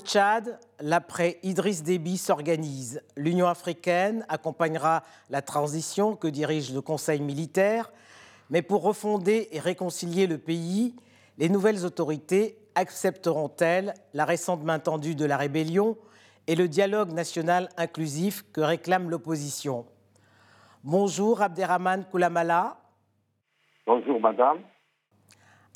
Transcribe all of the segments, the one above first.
Au Tchad, l'après Idriss Déby s'organise. L'Union africaine accompagnera la transition que dirige le Conseil militaire. Mais pour refonder et réconcilier le pays, les nouvelles autorités accepteront-elles la récente main tendue de la rébellion et le dialogue national inclusif que réclame l'opposition? Bonjour Abderrahman Koulamala. Bonjour madame.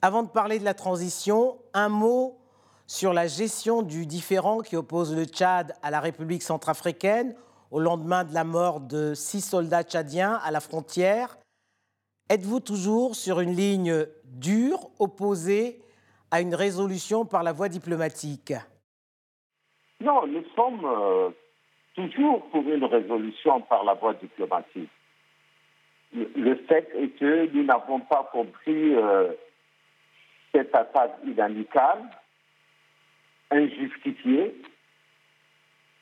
Avant de parler de la transition, un mot sur la gestion du différend qui oppose le Tchad à la République centrafricaine au lendemain de la mort de six soldats tchadiens à la frontière. Êtes-vous toujours sur une ligne dure opposée à une résolution par la voie diplomatique? Non, nous sommes euh, toujours pour une résolution par la voie diplomatique. Le, fait est que nous n'avons pas compris euh, cette attaque inamicale injustifiée,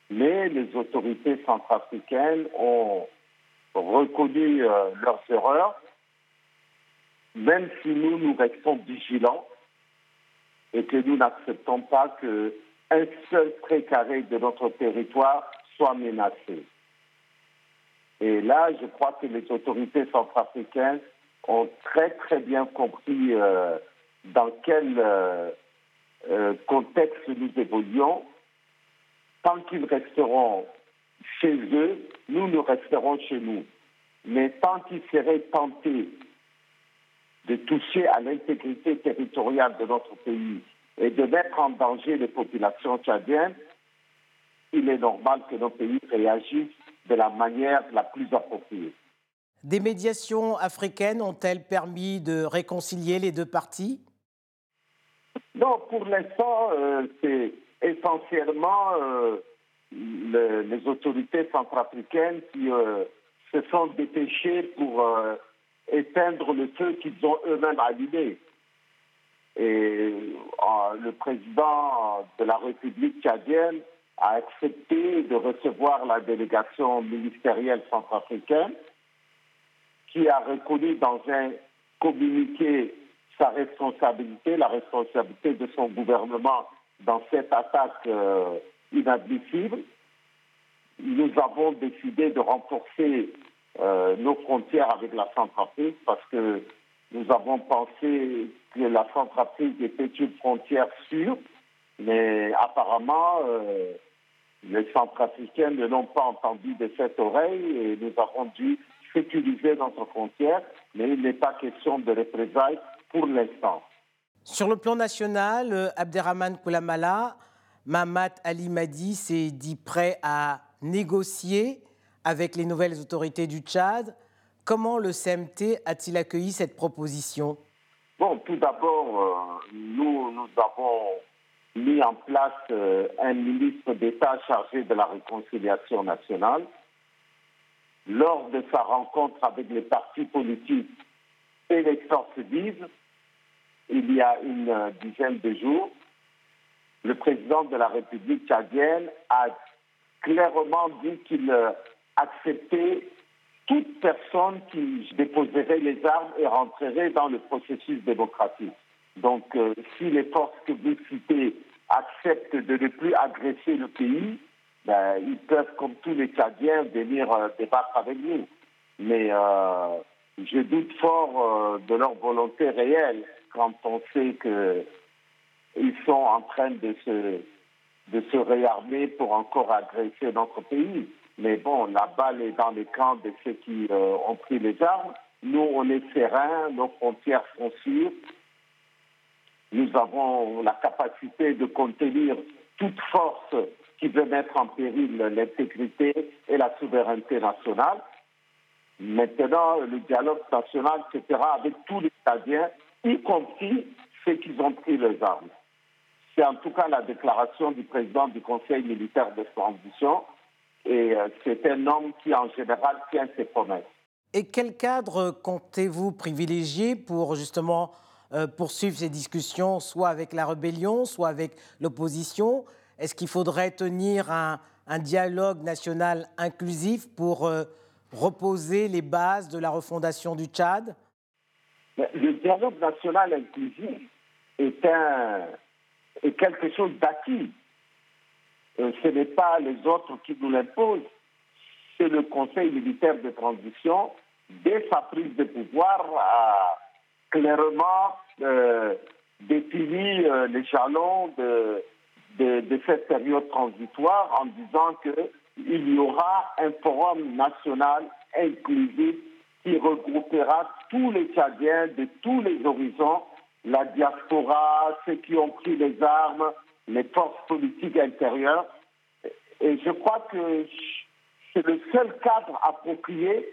mais les autorités centrafricaines ont reconnu euh, leurs erreurs, même si nous, nous restons vigilants et que nous n'acceptons pas qu'un seul trait carré de notre territoire soit menacé. Et là, je crois que les autorités centrafricaines ont très très bien compris euh, dans quel euh, euh, contexte nous évoluons, tant qu'ils resteront chez eux, nous, nous resterons chez nous. Mais tant qu'ils seraient tentés de toucher à l'intégrité territoriale de notre pays et de mettre en danger les populations tchadiennes, il est normal que nos pays réagissent de la manière la plus appropriée. Des médiations africaines ont-elles permis de réconcilier les deux parties? Non, pour l'instant, euh, c'est essentiellement euh, les autorités centrafricaines qui euh, se sont dépêchées pour éteindre le feu qu'ils ont eux-mêmes allumé. Et le président de la République tchadienne a accepté de recevoir la délégation ministérielle centrafricaine qui a reconnu dans un communiqué sa responsabilité, la responsabilité de son gouvernement dans cette attaque euh, inadmissible. Nous avons décidé de renforcer euh, nos frontières avec la Centrafrique parce que nous avons pensé que la Centrafrique était une frontière sûre, mais apparemment, euh, les Centrafricains ne l'ont pas entendu de cette oreille et nous avons dû sécuriser notre frontière, mais il n'est pas question de représailles pour l'instant. Sur le plan national, euh, Abderrahman Koulamala, Mamat Ali Madi s'est dit prêt à négocier avec les nouvelles autorités du Tchad. Comment le CMT a-t-il accueilli cette proposition? Bon, tout d'abord, euh, nous, nous avons mis en place euh, un ministre d'État chargé de la réconciliation nationale. Lors de sa rencontre avec les partis politiques et les forces vives, il y a une euh, dizaine de jours, le président de la République tchadienne a clairement dit qu'il euh, acceptait toute personne qui déposerait les armes et rentrerait dans le processus démocratique. Donc, euh, si les forces que vous citez acceptent de ne plus agresser le pays, ben, ils peuvent, comme tous les Tchadiens, venir débattre avec nous. Mais je doute fort de leur volonté réelle quand on sait qu'ils sont en train de se, de se réarmer pour encore agresser notre pays. Mais bon, la balle est dans les camps de ceux qui euh, ont pris les armes. Nous, on est sereins, nos frontières sont sûres. Nous avons la capacité de contenir toute force qui veut mettre en péril l'intégrité et la souveraineté nationale. Maintenant, le dialogue national se fera avec tous les Stadiens y compris ceux qui ont pris les armes. C'est en tout cas la déclaration du président du Conseil militaire de transition et euh, c'est un homme qui en général tient ses promesses. Et quel cadre comptez-vous privilégier pour justement euh, poursuivre ces discussions, soit avec la rébellion, soit avec l'opposition? Est-ce qu'il faudrait tenir un, dialogue national inclusif pour euh, reposer les bases de la refondation du Tchad? Le dialogue national inclusif est, un, est quelque chose d'acquis. euh, ce n'est pas les autres qui nous l'imposent, c'est le Conseil militaire de transition, dès sa prise de pouvoir, a clairement euh, défini euh, les jalons de, de, de, cette période transitoire en disant qu'il y aura un forum national inclusif qui regroupera tous les Tchadiens de tous les horizons, la diaspora, ceux qui ont pris les armes, les forces politiques intérieures. Et je crois que c'est le seul cadre approprié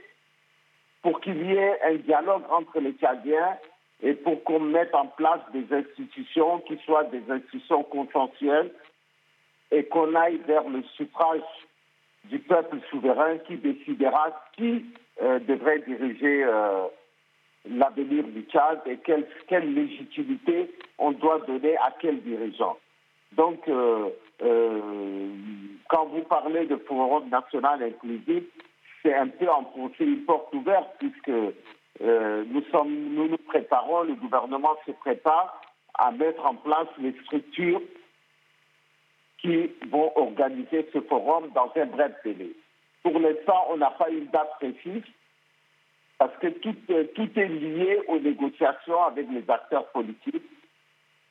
pour qu'il y ait un dialogue entre les Tchadiens et pour qu'on mette en place des institutions qui soient des institutions consensuelles et qu'on aille vers le suffrage du peuple souverain qui décidera qui devrait diriger euh, l'avenir du Tchad et quelle, légitimité on doit donner à quel dirigeant. Donc, euh, quand vous parlez de forum national inclusif, c'est un peu enfoncer une porte ouverte puisque nous nous préparons, le gouvernement se prépare à mettre en place les structures qui vont organiser ce forum dans un bref délai. Pour l'instant, on n'a pas une date précise parce que tout, tout est lié aux négociations avec les acteurs politiques,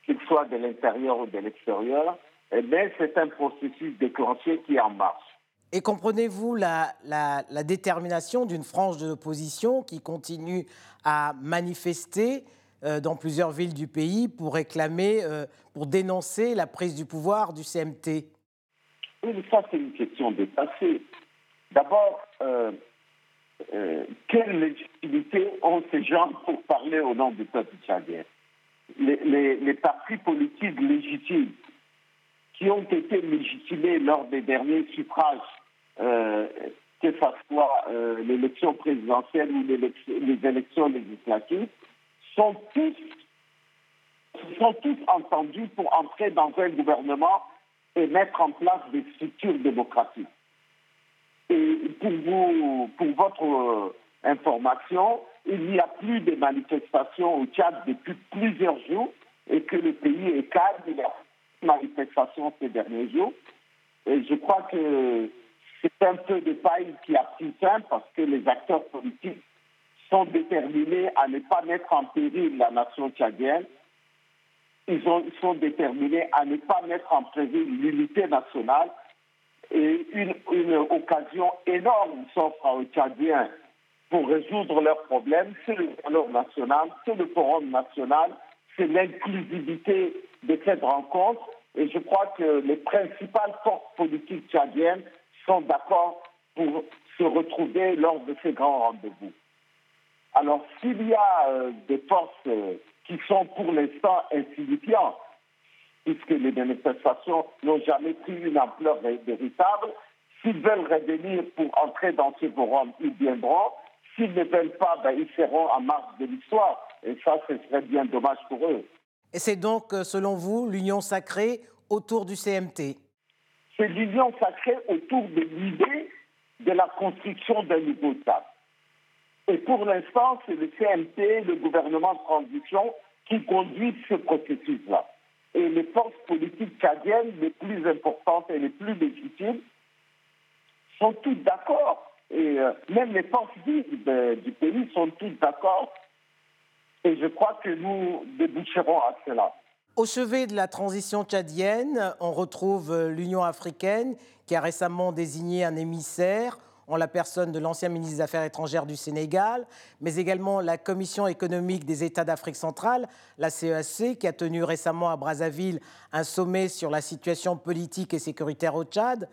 qu'ils soient de l'intérieur ou de l'extérieur. Mais c'est un processus déclenché qui est en marche. Et comprenez-vous la, la, la, détermination d'une frange de l'opposition qui continue à manifester euh, dans plusieurs villes du pays pour réclamer, euh, pour dénoncer la prise du pouvoir du CMT Oui, mais ça, c'est une question dépassée. D'abord, euh, quelle légitimité ont ces gens pour parler au nom du peuple tchadien? Les, partis politiques légitimes qui ont été légitimés lors des derniers suffrages, que ce soit l'élection présidentielle ou les élections législatives, sont tous, sont tous entendus pour entrer dans un gouvernement et mettre en place des structures démocratiques. Et pour, vous, pour votre euh, information, il n'y a plus de manifestations au Tchad depuis plusieurs jours et que le pays est calme. Il y a manifestations ces derniers jours. Et je crois que c'est un peu de paille qui a pris fin parce que les acteurs politiques sont déterminés à ne pas mettre en péril la nation tchadienne. Ils sont déterminés à ne pas mettre en péril l'unité nationale. Et une, occasion énorme s'offre aux Tchadiens pour résoudre leurs problèmes. C'est le dialogue national, c'est le forum national, c'est l'inclusivité de cette rencontre. Et je crois que les principales forces politiques tchadiennes sont d'accord pour se retrouver lors de ces grands rendez-vous. Alors, s'il y a euh, des forces euh, qui sont pour l'instant insignifiantes, puisque les manifestations n'ont jamais pris une ampleur véritable, s'ils veulent revenir pour entrer dans ce forum, ils viendront. S'ils ne veulent pas, ben, ils seront en marge de l'histoire. Et ça, ce serait bien dommage pour eux. Et c'est donc, euh, selon vous, l'union sacrée autour du CMT C'est l'union sacrée autour de l'idée de la construction d'un nouveau État. Et pour l'instant, c'est le CMT, le gouvernement de transition, qui conduit ce processus-là. Politiques tchadiennes les plus importantes et les plus légitimes sont toutes d'accord. Et euh, même les forces vives du pays sont toutes d'accord. Et je crois que nous déboucherons à cela. Au chevet de la transition tchadienne, on retrouve euh, l'Union africaine qui a récemment désigné un émissaire en la personne de l'ancien ministre des Affaires étrangères du Sénégal, mais également la Commission économique des États d'Afrique centrale, la CEAC, e qui a tenu récemment à Brazzaville un sommet sur la situation politique et sécuritaire au Tchad.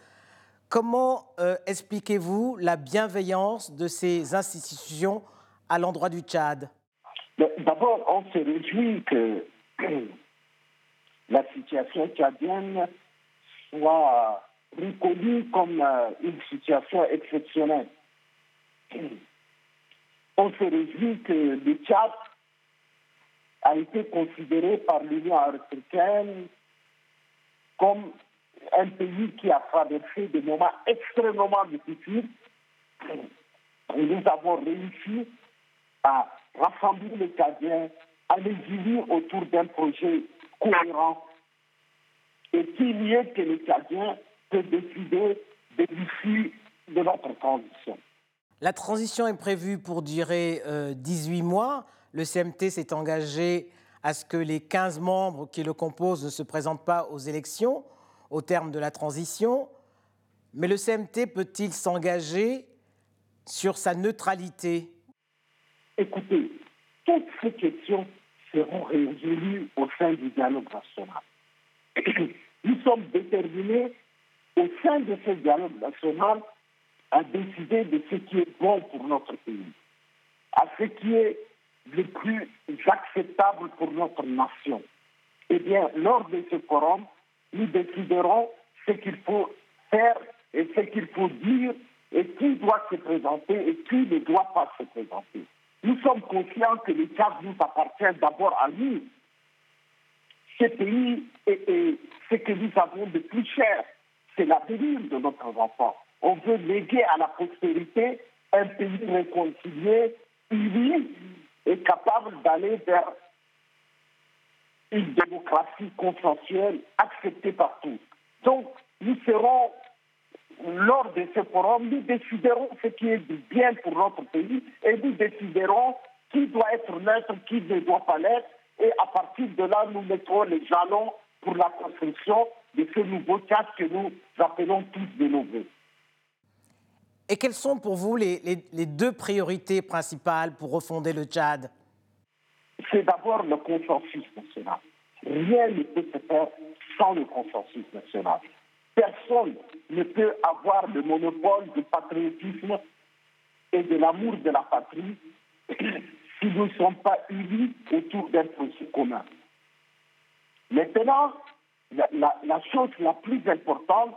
Comment euh, expliquez-vous la bienveillance de ces institutions à l'endroit du Tchad? D'abord, on se réjouit que la situation tchadienne soit reconnue comme euh, une situation exceptionnelle. On se réjouit que le Tchad a été considéré par l'Union africaine comme un pays qui a traversé des moments extrêmement difficiles. Nous avons réussi à rassembler les Tchadiens, à les unir autour d'un projet cohérent et y ait que les Tchadiens peut décider de l'issue de notre transition. La transition est prévue pour durer 18 euh, mois. Le CMT s'est engagé à ce que les 15 membres qui le composent ne se présentent pas aux élections au terme de la transition. Mais le CMT peut-il s'engager sur sa neutralité? Écoutez, toutes ces questions seront résolues au sein du dialogue national. Nous sommes déterminés au sein de ce dialogue national à décider de ce qui est bon pour notre pays, à ce qui est le plus acceptable pour notre nation. Eh bien, lors de ce forum, nous déciderons ce qu'il faut faire et ce qu'il faut dire et qui doit se présenter et qui ne doit pas se présenter. Nous sommes conscients que le Tchad nous appartient d'abord à nous. Ce pays et, ce que nous avons de plus cher, c'est l'avenir de notre enfants. On veut léguer à la postérité un pays réconcilié, uni et capable d'aller vers une démocratie consensuelle acceptée par tous. Donc, nous serons, lors de ce forum, nous déciderons ce qui est bien pour notre pays et nous déciderons qui doit être neutre, qui ne doit pas l'être. Et à partir de là, nous mettrons les jalons pour la construction de ce nouveau cadre que nous appelons tous de nouveau. Et quelles sont pour vous les, les deux priorités principales pour refonder le Tchad? C'est d'abord le consensus national. Rien ne peut se faire sans le consensus national. Personne ne peut avoir le monopole du patriotisme et de l'amour de la patrie si nous ne sommes pas unis autour d'un projet commun. Maintenant, la, la, chose la plus importante,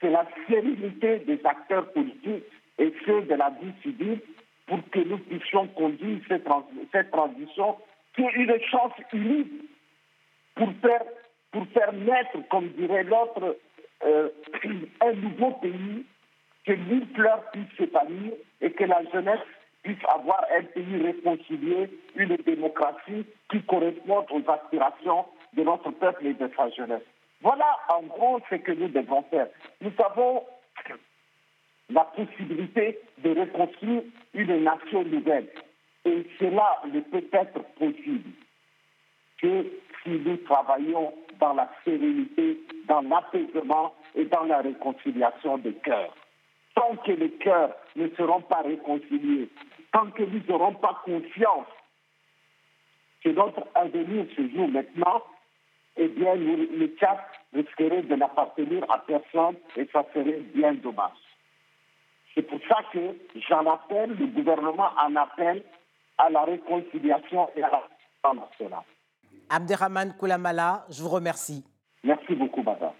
c'est la sérénité des acteurs politiques et ceux de la vie civile pour que nous puissions conduire cette, cette transition qui est une chance unique pour faire, pour faire naître, comme dirait l'autre, euh, un nouveau pays, que mille fleurs puissent s'épanouir et que la jeunesse puisse avoir un pays réconcilié, une démocratie qui corresponde aux aspirations de notre peuple et de sa jeunesse. Voilà en gros ce que nous devons faire. Nous avons la possibilité de reconstruire une nation nouvelle. Et cela ne peut être possible que si nous travaillons dans la sérénité, dans l'apaisement et dans la réconciliation des cœurs. Tant que les cœurs ne seront pas réconciliés, tant que nous n'aurons pas confiance que notre avenir se joue maintenant, eh bien, le Tchad risquerait de n'appartenir à personne et ça serait bien dommage. C'est pour ça que j'en appelle, le gouvernement en appelle à la réconciliation et à la nationale. Abderrahman Koulamala, je vous remercie. Merci beaucoup, madame.